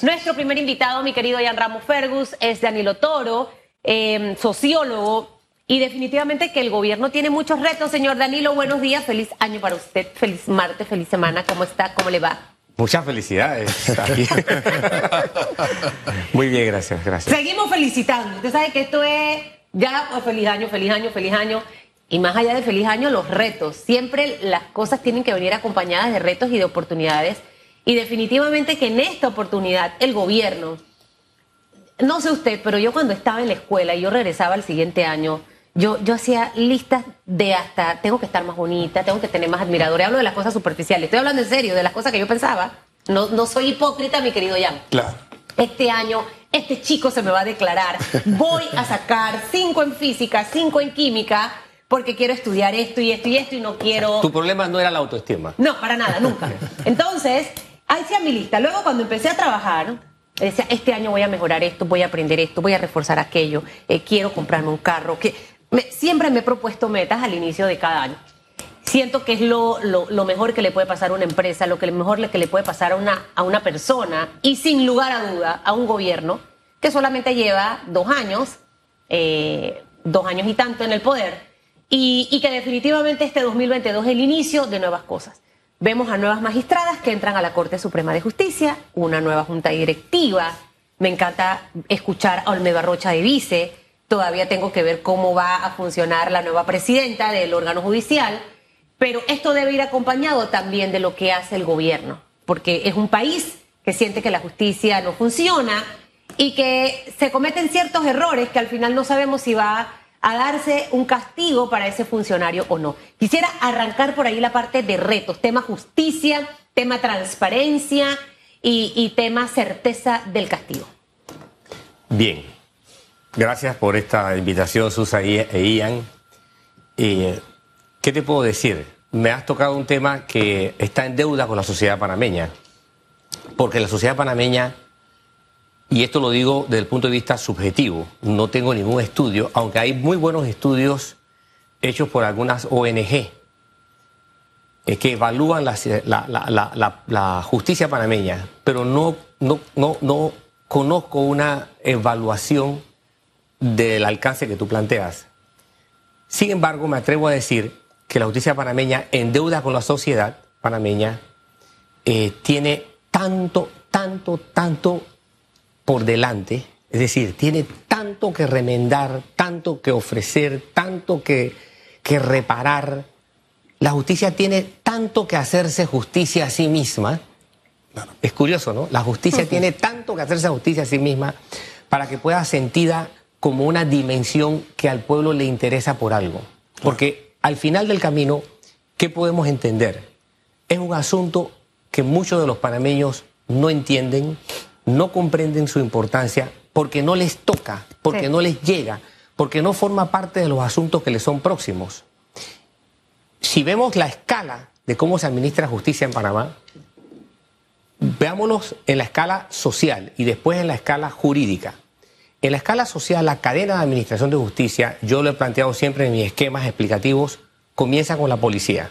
Nuestro primer invitado, mi querido Ian Ramos Fergus, es Danilo Toro, eh, sociólogo, y definitivamente que el gobierno tiene muchos retos. Señor Danilo, buenos días, feliz año para usted, feliz martes, feliz semana, ¿cómo está? ¿Cómo le va? Muchas felicidades. Muy bien, gracias, gracias. Seguimos felicitando. Usted sabe que esto es ya pues, feliz año, feliz año, feliz año. Y más allá de feliz año, los retos. Siempre las cosas tienen que venir acompañadas de retos y de oportunidades. Y definitivamente que en esta oportunidad el gobierno, no sé usted, pero yo cuando estaba en la escuela y yo regresaba al siguiente año, yo, yo hacía listas de hasta, tengo que estar más bonita, tengo que tener más admiradores. Hablo de las cosas superficiales, estoy hablando en serio, de las cosas que yo pensaba. No, no soy hipócrita, mi querido Jan. Claro. Este año, este chico se me va a declarar, voy a sacar cinco en física, cinco en química, porque quiero estudiar esto y esto y esto y no quiero... Tu problema no era la autoestima. No, para nada, nunca. Entonces, ahí hacía mi lista. Luego cuando empecé a trabajar, decía, este año voy a mejorar esto, voy a aprender esto, voy a reforzar aquello, eh, quiero comprarme un carro. Que... Me- siempre me he propuesto metas al inicio de cada año. Siento que es lo, lo- lo mejor que le puede pasar a una empresa, lo que mejor que le puede pasar a una, a una persona y sin lugar a duda a un gobierno que solamente lleva dos años, eh, dos años y tanto en el poder y, y que definitivamente este 2022 es el inicio de nuevas cosas. Vemos a nuevas magistradas que entran a la Corte Suprema de Justicia, una nueva junta directiva. Me encanta escuchar a Olmedo Arrocha de vice. Todavía tengo que ver cómo va a funcionar la nueva presidenta del órgano judicial. Pero esto debe ir acompañado también de lo que hace el gobierno, porque es un país que siente que la justicia no funciona y que se cometen ciertos errores que al final no sabemos si va a darse un castigo para ese funcionario o no. Quisiera arrancar por ahí la parte de retos, tema justicia, tema transparencia y, tema certeza del castigo. Bien. Gracias por esta invitación, Susa e Ian. Eh, ¿Qué te puedo decir? Me has tocado un tema que está en deuda con la sociedad panameña. Porque la sociedad panameña, y esto lo digo desde el punto de vista subjetivo, no tengo ningún estudio, aunque hay muy buenos estudios hechos por algunas ONG eh, que evalúan la, justicia panameña, pero no conozco una evaluación del alcance que tú planteas. Sin embargo, me atrevo a decir que la justicia panameña, en deuda con la sociedad panameña, eh, tiene tanto, tanto, tanto por delante, es decir, tiene tanto que remendar, tanto que ofrecer, tanto que, que reparar. La justicia tiene tanto que hacerse justicia a sí misma. Es curioso, ¿no? La justicia tiene tanto que hacerse justicia a sí misma para que pueda sentida como una dimensión que al pueblo le interesa por algo. Porque al final del camino, ¿qué podemos entender? Es un asunto que muchos de los panameños no entienden, no comprenden su importancia, porque no les toca, porque Sí. no les llega, porque no forma parte de los asuntos que les son próximos. Si vemos la escala de cómo se administra justicia en Panamá, veámoslos en la escala social y después en la escala jurídica. En la escala social, la cadena de administración de justicia, yo lo he planteado siempre en mis esquemas explicativos, comienza con la policía.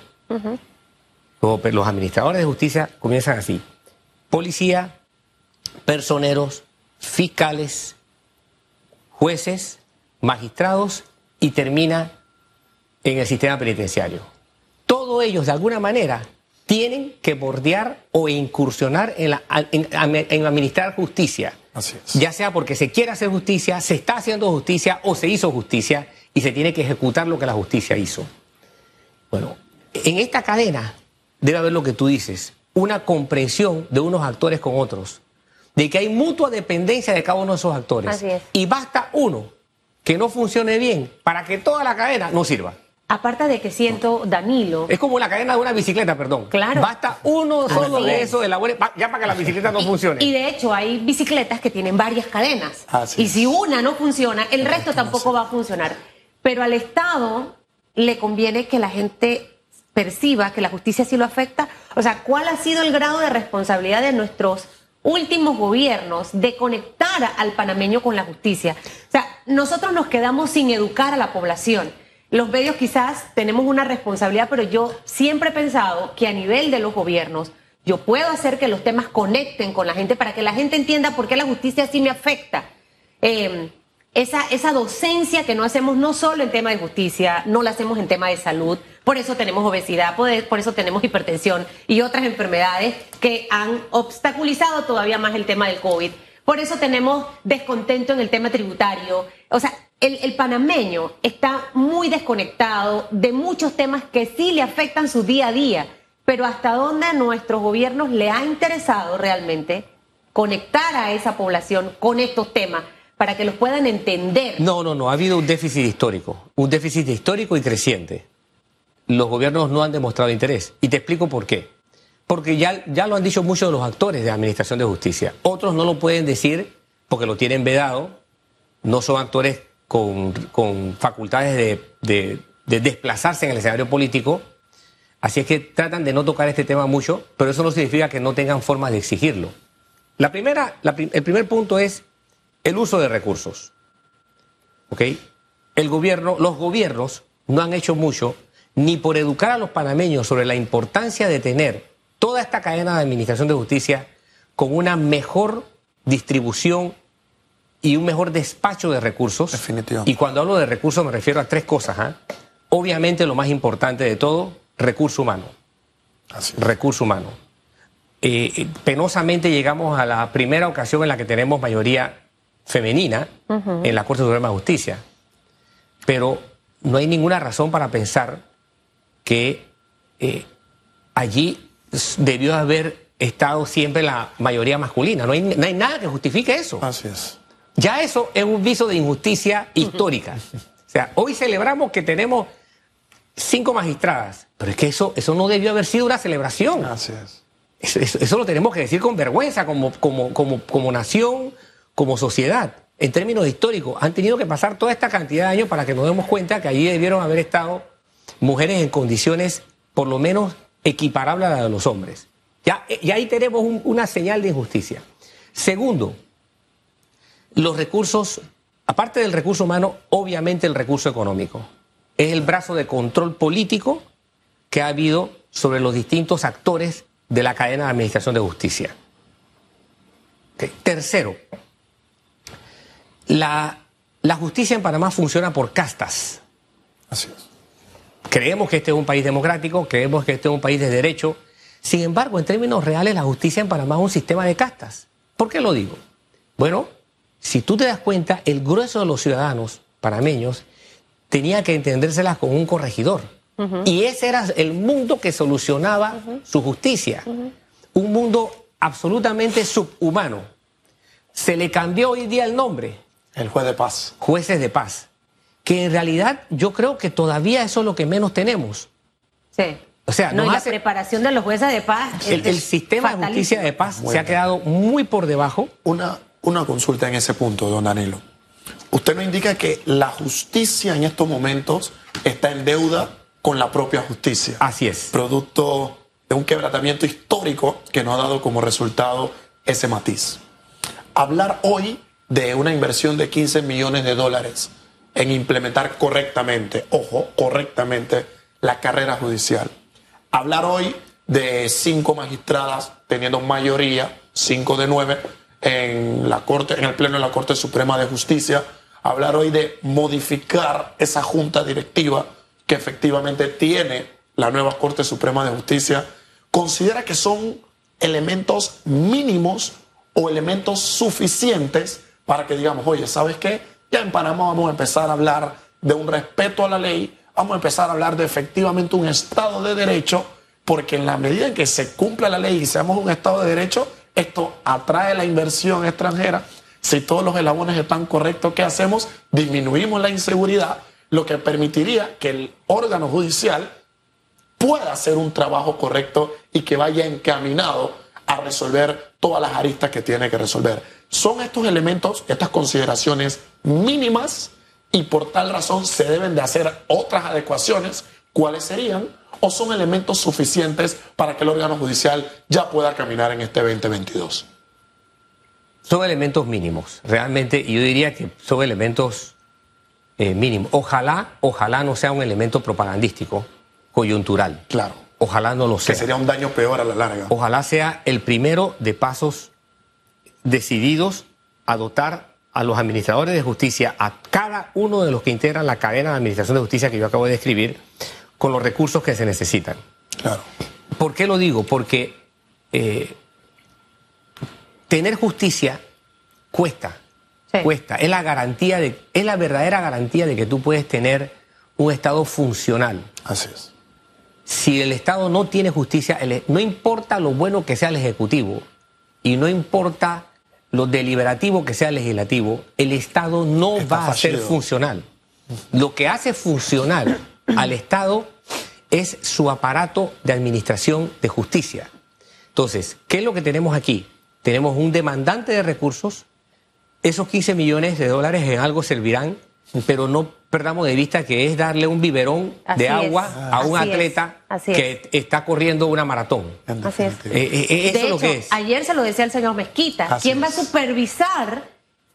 Los- Los administradores de justicia comienzan así. Policía, personeros, fiscales, jueces, magistrados y termina en el sistema penitenciario. Todos ellos, de alguna manera, tienen que bordear o incursionar en, la- en- en administrar justicia. Así es. Ya sea porque se quiere hacer justicia, se está haciendo justicia o se hizo justicia y se tiene que ejecutar lo que la justicia hizo. Bueno, en esta cadena debe haber lo que tú dices, una comprensión de unos actores con otros, de que hay mutua dependencia de cada uno de esos actores. Así es. Y basta uno que no funcione bien para que toda la cadena no sirva. Aparte de que siento, Danilo, Es como la cadena de una bicicleta, perdón. Claro. Basta uno solo de es. eso de la buena- ya para que la bicicleta no funcione. Y de hecho hay bicicletas que tienen varias cadenas. Así y es. si una no funciona, el resto tampoco va a funcionar. Pero al Estado le conviene que la gente perciba que la justicia sí lo afecta. O sea, ¿cuál ha sido el grado de responsabilidad de nuestros últimos gobiernos de conectar al panameño con la justicia? O sea, nosotros nos quedamos sin educar a la población. Los medios quizás tenemos una responsabilidad, pero yo siempre he pensado que a nivel de los gobiernos yo puedo hacer que los temas conecten con la gente para que la gente entienda por qué la justicia sí me afecta. Eh, esa, esa docencia que no hacemos no solo en tema de justicia, no la hacemos en tema de salud, por eso tenemos obesidad, por eso tenemos hipertensión y otras enfermedades que han obstaculizado todavía más el tema del COVID. Por eso tenemos descontento en el tema tributario. O sea, el, panameño está muy desconectado de muchos temas que sí le afectan su día a día, pero hasta dónde a nuestros gobiernos le ha interesado realmente conectar a esa población con estos temas para que los puedan entender. No, no, no, ha habido un déficit histórico, un déficit histórico y creciente. Los gobiernos no han demostrado interés. Y te explico por qué. Porque ya, ya lo han dicho muchos de los actores de la Administración de Justicia. Otros no lo pueden decir porque lo tienen vedado, no son actores con, con facultades de, de, de desplazarse en el escenario político. Así es que tratan de no tocar este tema mucho, pero eso no significa que no tengan formas de exigirlo. La primera, la, el primer punto es el uso de recursos. ¿Ok? El gobierno, los gobiernos no han hecho mucho ni por educar a los panameños sobre la importancia de tener toda esta cadena de administración de justicia con una mejor distribución y un mejor despacho de recursos. Definitivamente. Y cuando hablo de recursos me refiero a tres cosas. ¿eh? Obviamente lo más importante de todo, recurso humano. Así. Recurso humano. Eh, penosamente llegamos a la primera ocasión en la que tenemos mayoría femenina uh -huh. en la Corte Suprema de Justicia. Pero no hay ninguna razón para pensar que eh, allí debió haber estado siempre la mayoría masculina. No hay, no hay, nada que justifique eso. Así es. Ya eso es un viso de injusticia histórica. O sea, hoy celebramos que tenemos cinco magistradas, pero es que eso, eso no debió haber sido una celebración. Así es. Eso, eso, eso lo tenemos que decir con vergüenza como, como, como, como nación, como sociedad. En términos históricos, han tenido que pasar toda esta cantidad de años para que nos demos cuenta que allí debieron haber estado mujeres en condiciones por lo menos equiparables a las de los hombres. Ya, y ahí tenemos un, una señal de injusticia. Segundo, los recursos, aparte del recurso humano, obviamente el recurso económico. Es el brazo de control político que ha habido sobre los distintos actores de la cadena de administración de justicia. Tercero, la, la, justicia en Panamá funciona por castas. Así es. Creemos que este es un país democrático, creemos que este es un país de derecho. Sin embargo, en términos reales, la justicia en Panamá es un sistema de castas. ¿Por qué lo digo? Bueno, si tú te das cuenta, el grueso de los ciudadanos panameños tenía que entendérselas con un corregidor. Uh -huh. Y ese era el mundo que solucionaba uh -huh. su justicia. Uh -huh. Un mundo absolutamente subhumano. Se le cambió hoy día el nombre. El juez de paz. Jueces de paz. Que en realidad yo creo que todavía eso es lo que menos tenemos. Sí. O sea, no, y la preparación de los jueces de paz. El, el sistema de justicia de paz bueno. se ha quedado muy por debajo. Una, una consulta en ese punto, don Danilo. Usted nos indica que la justicia en estos momentos está en deuda con la propia justicia. Así es. Producto de un quebrantamiento histórico que nos ha dado como resultado ese matiz. Hablar hoy de una inversión de 15 millones de dólares en implementar correctamente, ojo, correctamente la carrera judicial. Hablar hoy de cinco magistradas teniendo mayoría, cinco de nueve, en la Corte, en el Pleno de la Corte Suprema de Justicia, hablar hoy de modificar esa junta directiva que efectivamente tiene la nueva Corte Suprema de Justicia, considera que son elementos mínimos o elementos suficientes para que digamos, oye, ¿sabes qué? Ya en Panamá vamos a empezar a hablar de un respeto a la ley, vamos a empezar a hablar de efectivamente un Estado de Derecho, porque en la medida en que se cumpla la ley y seamos un Estado de Derecho, esto atrae la inversión extranjera. Si todos los eslabones están correctos, ¿qué hacemos? Disminuimos la inseguridad, lo que permitiría que el órgano judicial pueda hacer un trabajo correcto y que vaya encaminado a resolver todas las aristas que tiene que resolver. Son estos elementos, estas consideraciones mínimas y por tal razón se deben de hacer otras adecuaciones. ¿Cuáles serían? ¿O son elementos suficientes para que el órgano judicial ya pueda caminar en este 2022? Son elementos mínimos, realmente, y yo diría que son elementos eh, mínimos. Ojalá, ojalá no sea un elemento propagandístico, coyuntural. Claro. Ojalá no lo Que sea. sería un daño peor a la larga. Ojalá sea el primero de pasos decididos a dotar a los administradores de justicia, a cada uno de los que integran la cadena de administración de justicia que yo acabo de describir, con los recursos que se necesitan. Claro. ¿Por qué lo digo? Porque eh, tener justicia cuesta, Sí. cuesta. Es la garantía de, es la verdadera garantía de que tú puedes tener un Estado funcional. Así es. Si el Estado no tiene justicia, el- no importa lo bueno que sea el Ejecutivo y no importa lo deliberativo que sea Legislativo, el Estado no Está va a ser funcional. Lo que hace funcional al Estado es su aparato de administración de justicia. Entonces, ¿qué es lo que tenemos aquí? Tenemos un demandante de recursos, esos 15 millones de dólares en algo servirán, pero no perdamos de vista que es darle un biberón Así de es. agua a un Así es. atleta Así que está corriendo una maratón. Así es. definitiva. Eh, eh, eso de es lo hecho, que es. ayer se lo decía el señor Mezquita. Así ¿Quién va a supervisar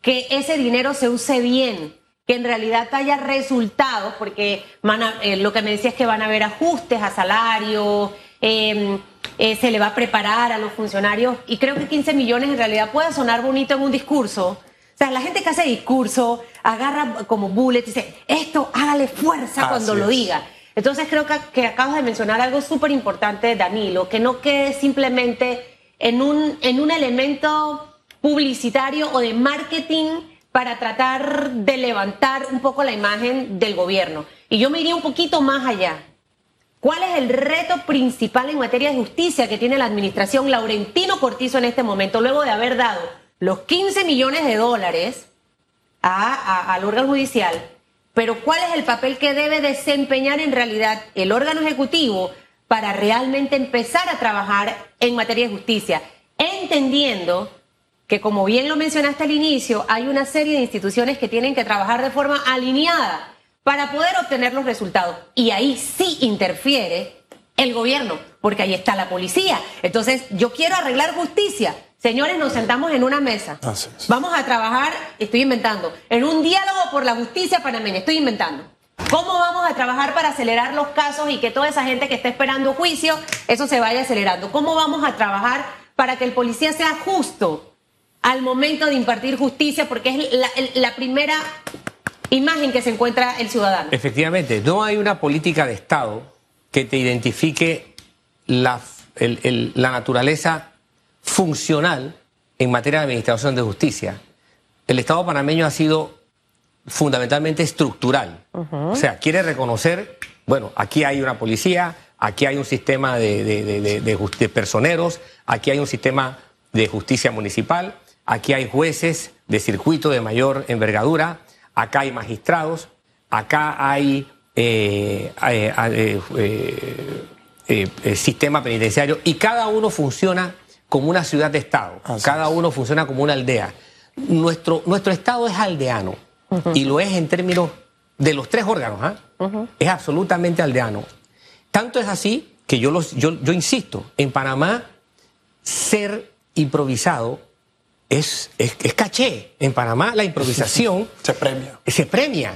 que ese dinero se use bien? Que en realidad haya resultados, porque van a- eh, lo que me decía es que van a haber ajustes a salario, eh, eh, se le va a preparar a los funcionarios, y creo que 15 millones en realidad puede sonar bonito en un discurso. Sea, la gente que hace discurso agarra como bullet y dice, esto hágale fuerza Así cuando lo es. diga. Entonces creo que, que acabas de mencionar algo súper importante, Danilo, que no quede simplemente en un, en un elemento publicitario o de marketing para tratar de levantar un poco la imagen del gobierno. Y yo me iría un poquito más allá. ¿Cuál es el reto principal en materia de justicia que tiene la administración Laurentino Cortizo en este momento, luego de haber dado los 15 millones de dólares al órgano judicial? Pero ¿cuál es el papel que debe desempeñar en realidad el órgano ejecutivo para realmente empezar a trabajar en materia de justicia? Entendiendo que, como bien lo mencionaste al inicio, hay una serie de instituciones que tienen que trabajar de forma alineada para poder obtener los resultados. Y ahí sí interfiere el gobierno, porque ahí está la policía. Entonces, yo quiero arreglar justicia. Señores, nos sentamos en una mesa. Vamos a trabajar, estoy inventando, en un diálogo por la justicia panameña, estoy inventando. ¿Cómo vamos a trabajar para acelerar los casos y que toda esa gente que está esperando juicio, eso se vaya acelerando? ¿Cómo vamos a trabajar para que el policía sea justo al momento de impartir justicia? Porque es la, primera imagen que se encuentra el ciudadano. Efectivamente, no hay una política de Estado que te identifique la, el- el- la naturaleza funcional en materia de administración de justicia. El Estado panameño ha sido fundamentalmente estructural. O sea, quiere reconocer, bueno, aquí hay una policía, aquí hay un sistema de, personeros, aquí hay un sistema de justicia municipal, aquí hay jueces de circuito de mayor envergadura, acá hay magistrados, acá hay eh, eh, eh, sistema penitenciario y cada uno funciona como una ciudad de Estado, Así cada uno funciona como una aldea. Nuestro, nuestro Estado es aldeano y lo es en términos de los tres órganos, ¿ah? es absolutamente aldeano. Tanto es así que yo, los, yo, yo insisto, en Panamá ser improvisado es, es, es caché. En Panamá la improvisación Se premia. se premia.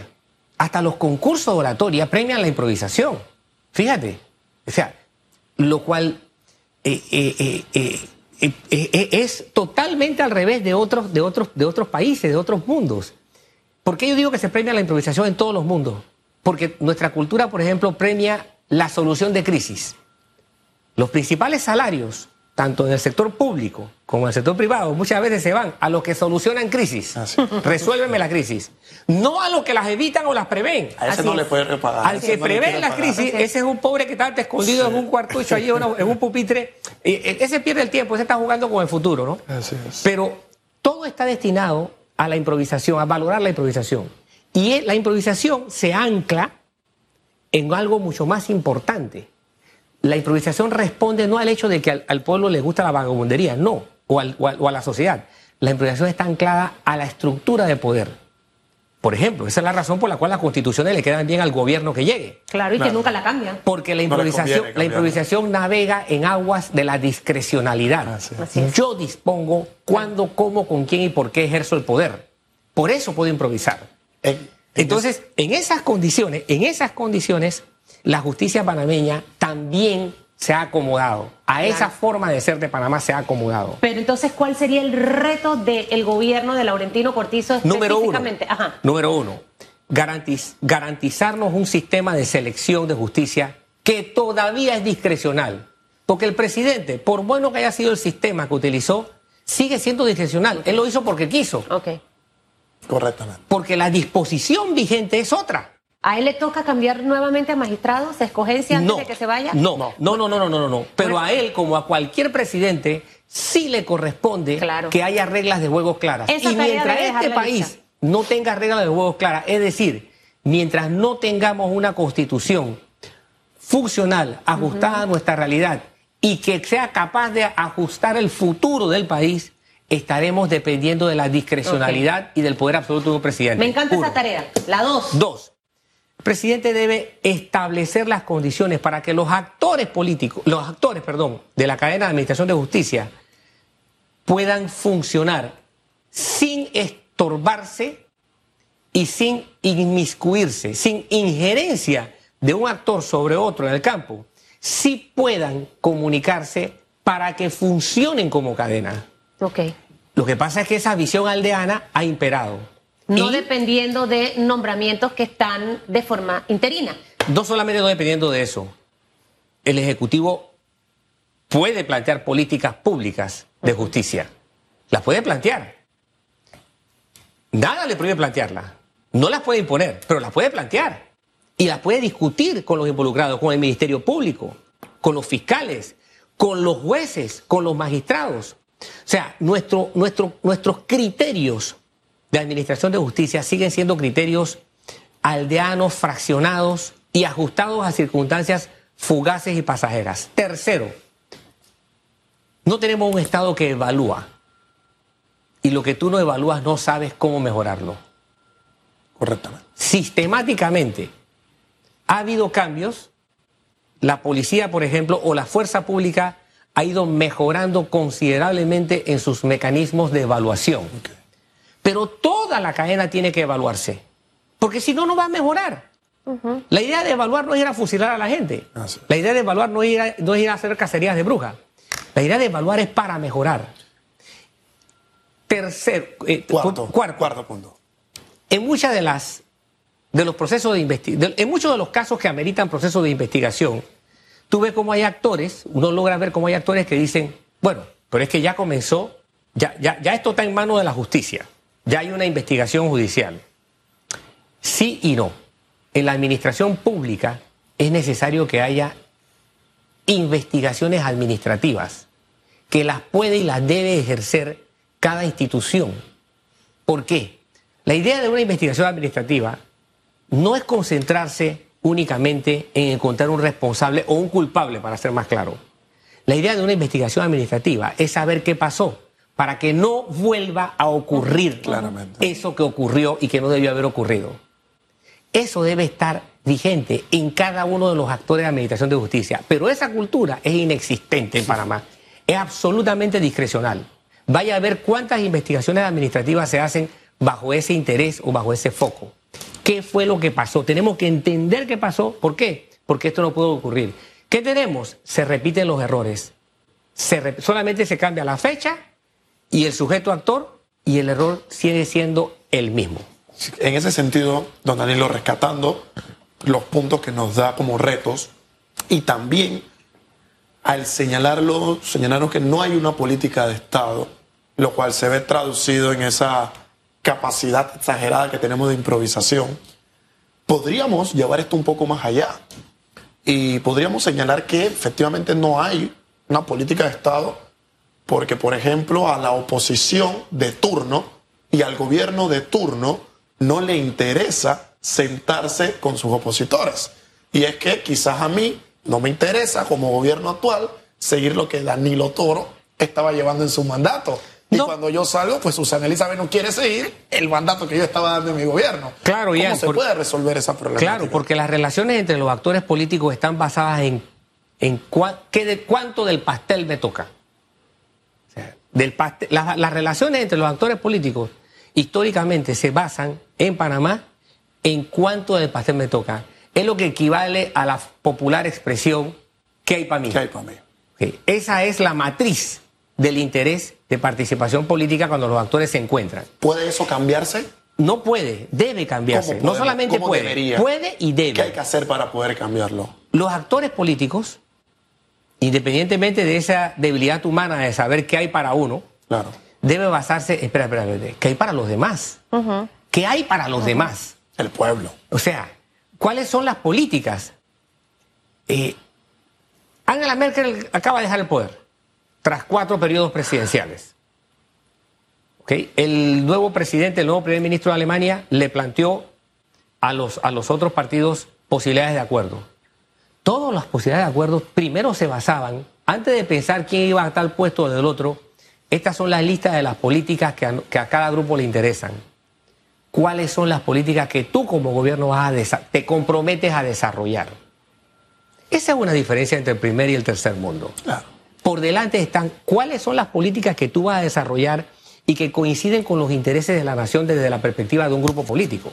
Hasta los concursos de oratoria premian la improvisación. Fíjate. O sea, lo cual eh, eh, eh, eh, eh, eh, es totalmente al revés de otros, de, otros, de otros países, de otros mundos. ¿Por qué yo digo que se premia la improvisación en todos los mundos? Porque nuestra cultura, por ejemplo, premia la solución de crisis. Los principales salarios, tanto en el sector público como en el sector privado, muchas veces se van a los que solucionan crisis. Así es. Resuélveme la crisis. No a los que las evitan o las prevén. A ese Así no es. le puede repagar. Al que prevé la crisis, ese es un pobre que está escondido en un cuartucho allí, en un pupitre. Eh, Ese pierde el tiempo, ese está jugando con el futuro, ¿no? Así es. Pero todo está destinado a la improvisación, a valorar la improvisación. Y la improvisación se ancla en algo mucho más importante. La improvisación responde no al hecho de que al, al pueblo le gusta la vagabundería, no, o, al- o a la sociedad. La improvisación está anclada a la estructura de poder. Por ejemplo, esa es la razón por la cual las constituciones le quedan bien al gobierno que llegue. Claro, y que nunca la cambian. Porque la improvisación, la improvisación navega en aguas de la discrecionalidad. Así es. Yo dispongo cuándo, cómo, con quién y por qué ejerzo el poder. Por eso puedo improvisar. En Entonces, en esas condiciones, en esas condiciones, la justicia panameña también se ha acomodado. A esa forma de ser de Panamá se ha acomodado. Pero entonces, ¿cuál sería el reto del gobierno de Laurentino Cortizo Número uno. específicamente? Ajá. Número uno, garantiz- garantizarnos un sistema de selección de justicia que todavía es discrecional. Porque el presidente, por bueno que haya sido el sistema que utilizó, sigue siendo discrecional. Él lo hizo porque quiso. Ok. Correctamente. Porque la disposición vigente es otra. ¿A él le toca cambiar nuevamente a magistrados? ¿Se escogencia antes de que se vaya? No, no, no, no, no, no, no, no. Pero a él, como a cualquier presidente, sí le corresponde Claro. que haya reglas de juego claras. Esa y mientras este país lista. no tenga reglas de juego claras, es decir, mientras no tengamos una constitución funcional, ajustada a nuestra realidad y que sea capaz de ajustar el futuro del país, estaremos dependiendo de la discrecionalidad y del poder absoluto de un presidente. Me encanta Uno. esa tarea. La dos. Dos, presidente debe establecer las condiciones para que los actores políticos, los actores, perdón, de la cadena de administración de justicia puedan funcionar sin estorbarse y sin inmiscuirse, sin injerencia de un actor sobre otro en el campo, sí puedan comunicarse para que funcionen como cadena. Ok. Lo que pasa es que esa visión aldeana ha imperado. No Y- dependiendo de nombramientos que están de forma interina. No solamente no dependiendo de eso, el Ejecutivo puede plantear políticas públicas de justicia. Las puede plantear. Nada le prohíbe plantearlas. No las puede imponer, pero las puede plantear. Y las puede discutir con los involucrados, con el Ministerio Público, con los fiscales, con los jueces, con los magistrados. O sea, nuestro, nuestro, nuestros criterios de administración de justicia siguen siendo criterios aldeanos, fraccionados y ajustados a circunstancias fugaces y pasajeras. Tercero, no tenemos un Estado que evalúa. Y lo que tú no evalúas no sabes cómo mejorarlo. Correctamente. Sistemáticamente ha habido cambios. La policía, por ejemplo, o la fuerza pública ha ido mejorando considerablemente en sus mecanismos de evaluación. Pero toda la cadena tiene que evaluarse. Porque si no, no va a mejorar. La idea de evaluar no es ir a fusilar a la gente. Es. La idea de evaluar no es, ir a, no es ir a hacer cacerías de brujas. La idea de evaluar es para mejorar. Tercer, eh, cuarto, cuarto punto. en muchas de las de los procesos de investigación, en muchos de los casos que ameritan procesos de investigación, tú ves cómo hay actores, uno logra ver cómo hay actores que dicen, bueno, pero es que ya comenzó, ya, ya, ya esto está en manos de la justicia, ya hay una investigación judicial. Sí y no. En la administración pública es necesario que haya investigaciones administrativas, que las puede y las debe ejercer cada institución. ¿Por qué? La idea de una investigación administrativa no es concentrarse únicamente en encontrar un responsable o un culpable, para ser más claro. La idea de una investigación administrativa es saber qué pasó para que no vuelva a ocurrir Claramente. eso que ocurrió y que no debió haber ocurrido. Eso debe estar vigente en cada uno de los actores de administración de justicia. Pero esa cultura es inexistente en Panamá. Es absolutamente discrecional. Vaya a ver cuántas investigaciones administrativas se hacen bajo ese interés o bajo ese foco. ¿Qué fue lo que pasó? Tenemos que entender qué pasó. ¿Por qué? Porque esto no puede ocurrir. ¿Qué tenemos? Se repiten los errores. Se re- solamente se cambia la fecha y el sujeto actor y el error sigue siendo el mismo. En ese sentido, don Danilo, rescatando los puntos que nos da como retos y también al señalarlo, señalarnos que no hay una política de Estado, lo cual se ve traducido en esa capacidad exagerada que tenemos de improvisación, podríamos llevar esto un poco más allá y podríamos señalar que efectivamente no hay una política de Estado porque, por ejemplo, a la oposición de turno y al gobierno de turno no le interesa sentarse con sus opositores. Y es que quizás a mí no me interesa como gobierno actual seguir lo que Danilo Toro estaba llevando en su mandato. Y No. cuando yo salgo, pues Susana Elizabeth no quiere seguir el mandato que yo estaba dando en mi gobierno. Claro, ¿Cómo Ian, se puede resolver esa problemática? Claro, porque las relaciones entre los actores políticos están basadas en, en cua- qué de, cuánto del pastel me toca. Del pastel- las, las relaciones entre los actores políticos históricamente se basan en Panamá en cuánto del pastel me toca. Es lo que equivale a la popular expresión ¿qué hay para mí? ¿Qué hay para mí? Ok, Esa es la matriz del interés de participación política cuando los actores se encuentran. ¿Puede eso cambiarse? No puede, debe cambiarse. ¿Cómo No solamente ¿Cómo puede, debería? puede y ¿Qué hay debe. que hacer para poder cambiarlo? Los actores políticos, independientemente de esa debilidad humana de saber qué hay para uno, Claro. debe basarse, espera, espera, espera, ¿qué hay para los demás? ¿Qué hay para los demás? El pueblo. O sea, ¿cuáles son las políticas? Eh, Angela Merkel acaba de dejar el poder tras cuatro periodos presidenciales. ¿Ok? El nuevo presidente, el nuevo primer ministro de Alemania, le planteó a los, a los otros partidos posibilidades de acuerdo. Todas las posibilidades de acuerdo primero se basaban, antes de pensar quién iba a tal puesto o del otro, estas son las listas de las políticas que a, que a cada grupo le interesan. ¿Cuáles son las políticas que tú como gobierno vas a te comprometes a desarrollar? Esa es una diferencia entre el primer y el tercer mundo. Claro. Por delante están cuáles son las políticas que tú vas a desarrollar y que coinciden con los intereses de la nación desde la perspectiva de un grupo político.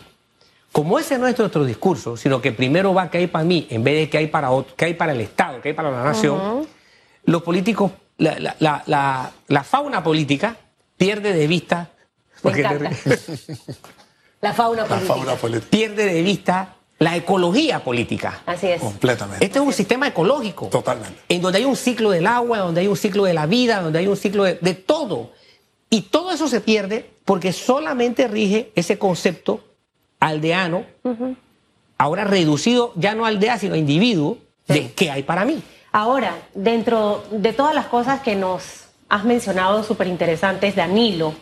Como ese no es nuestro discurso, sino que primero va que hay para mí en vez de que hay para otro, que hay para el Estado, que hay para la nación, los políticos, la, la- la- la- la fauna política pierde de vista, porque? La fauna La política. fauna política. pierde de vista la ecología política. Así es. Completamente. Este es un sistema ecológico. Totalmente. En donde hay un ciclo del agua, donde hay un ciclo de la vida, donde hay un ciclo de, de todo. Y todo eso se pierde porque solamente rige ese concepto aldeano, ahora reducido ya no a aldea, sino a individuo, de qué hay para mí. Ahora, dentro de todas las cosas que nos has mencionado súper interesantes, Danilo,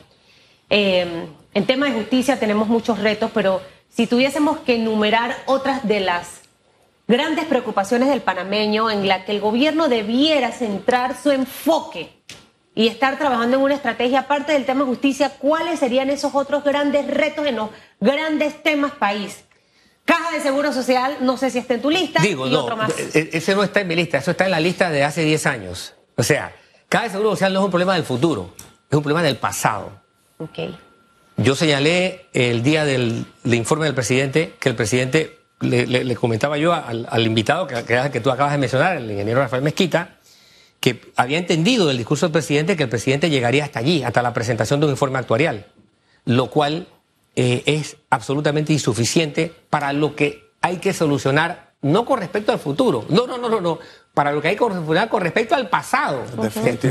eh, en tema de justicia tenemos muchos retos, pero si tuviésemos que enumerar otras de las grandes preocupaciones del panameño en la que el gobierno debiera centrar su enfoque y estar trabajando en una estrategia aparte del tema justicia, ¿cuáles serían esos otros grandes retos en los grandes temas país? Caja de Seguro Social, no sé si está en tu lista, Digo, y no, otro más. e- ese no está en mi lista, eso está en la lista de hace 10 años. O sea, cada seguro social no es un problema del futuro, es un problema del pasado. Ok. Yo señalé el día del, del informe del presidente que el presidente, le, le- le comentaba yo al, al invitado que, que, que tú acabas de mencionar, el ingeniero Rafael Mezquita, que había entendido del discurso del presidente que el presidente llegaría hasta allí, hasta la presentación de un informe actuarial, lo cual eh, es absolutamente insuficiente para lo que hay que solucionar, no con respecto al futuro, no, no, no, no, no, para lo que hay que solucionar con respecto al pasado.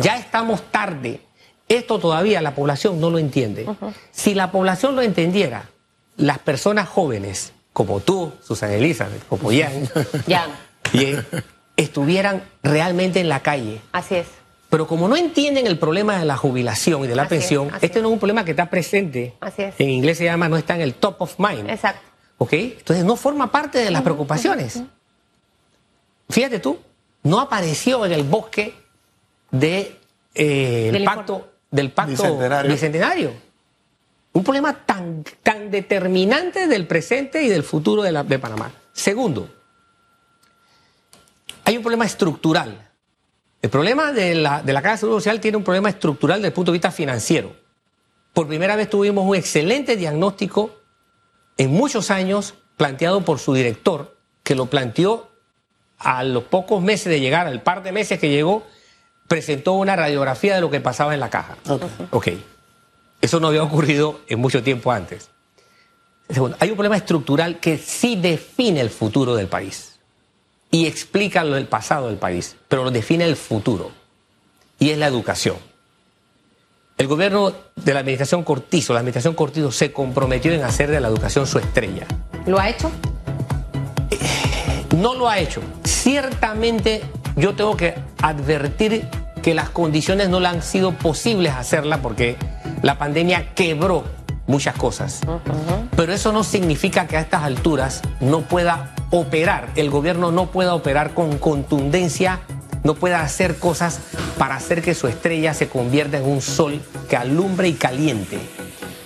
Ya estamos tarde. Esto todavía la población no lo entiende. Si la población lo entendiera, las personas jóvenes, como tú, Susana Elizabeth, como Ian, Ya, Ian, estuvieran realmente en la calle. así es. Pero como no entienden el problema de la jubilación y de la Así pensión, este no es un problema que está presente. Así es. En inglés se llama, no está en el top of mind. Exacto. ¿Ok? Entonces no forma parte de las preocupaciones. Fíjate tú, no apareció en el bosque de, eh, el Del pacto, del pacto Bicentenario. bicentenario. Un problema tan, tan determinante del presente y del futuro de, la- de Panamá. Segundo, hay un problema estructural. El problema de la, de la Caja de Seguro Social tiene un problema estructural desde el punto de vista financiero. Por primera vez tuvimos un excelente diagnóstico en muchos años planteado por su director, que lo planteó a los pocos meses de llegar, al par de meses que llegó, presentó una radiografía de lo que pasaba en la caja. Ok. Ok. Eso no había ocurrido en mucho tiempo antes. Segundo, hay un problema estructural que sí define el futuro del país y explica lo del pasado del país, pero lo define el futuro y es la educación. El gobierno de la administración Cortizo, la administración Cortizo se comprometió en hacer de la educación su estrella. ¿Lo ha hecho? No lo ha hecho. Ciertamente yo tengo que advertir que las condiciones no le han sido posibles hacerla porque la pandemia quebró muchas cosas. Pero eso no significa que a estas alturas no pueda operar, el gobierno no pueda operar con contundencia, no pueda hacer cosas para hacer que su estrella se convierta en un sol que alumbre y caliente.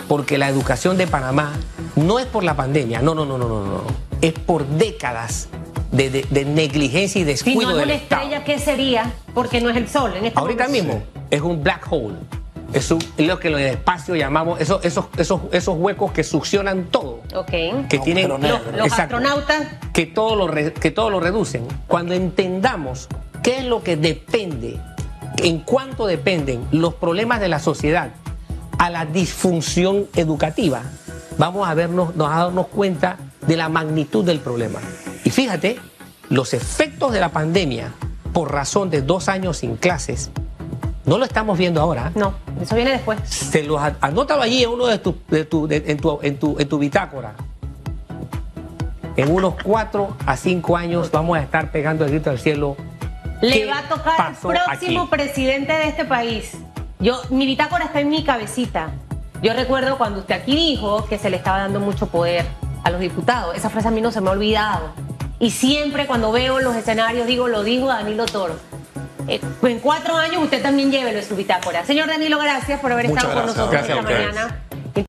Porque la educación de Panamá no es por la pandemia, no, no, no, no, no, no. Es por décadas de, de- de negligencia y Si descuido no es del una Estado. estrella, ¿qué sería? Porque no es el sol. En este Ahorita momento. mismo es un black hole. Es un- lo que en el espacio llamamos esos, esos, esos, esos huecos que succionan todo. Ok. Que No, tienen. Los, los Exacto. astronautas, que todo, lo re- que todo lo reducen. Cuando entendamos qué es lo que depende, en cuánto dependen los problemas de la sociedad a la disfunción educativa, vamos a vernos, nos a darnos cuenta de la magnitud del problema. Y fíjate, los efectos de la pandemia por razón de dos años sin clases, no lo estamos viendo ahora. No, eso viene después. Se los anótalo allí en uno de tus de tu- de- en, tu, en, tu, en tu bitácora. En unos cuatro a cinco años vamos a estar pegando el grito al cielo. Le ¿Qué va a tocar el próximo aquí? presidente de este país. Yo, mi bitácora está en mi cabecita. Yo recuerdo cuando usted aquí dijo que se le estaba dando mucho poder a los diputados. Esa frase a mí no se me ha olvidado. Y siempre cuando veo los escenarios digo, lo dijo Danilo Toro. Eh, en cuatro años usted también llévelo en su bitácora. Señor Danilo, gracias por haber Muchas estado con nosotros Gracias esta mañana.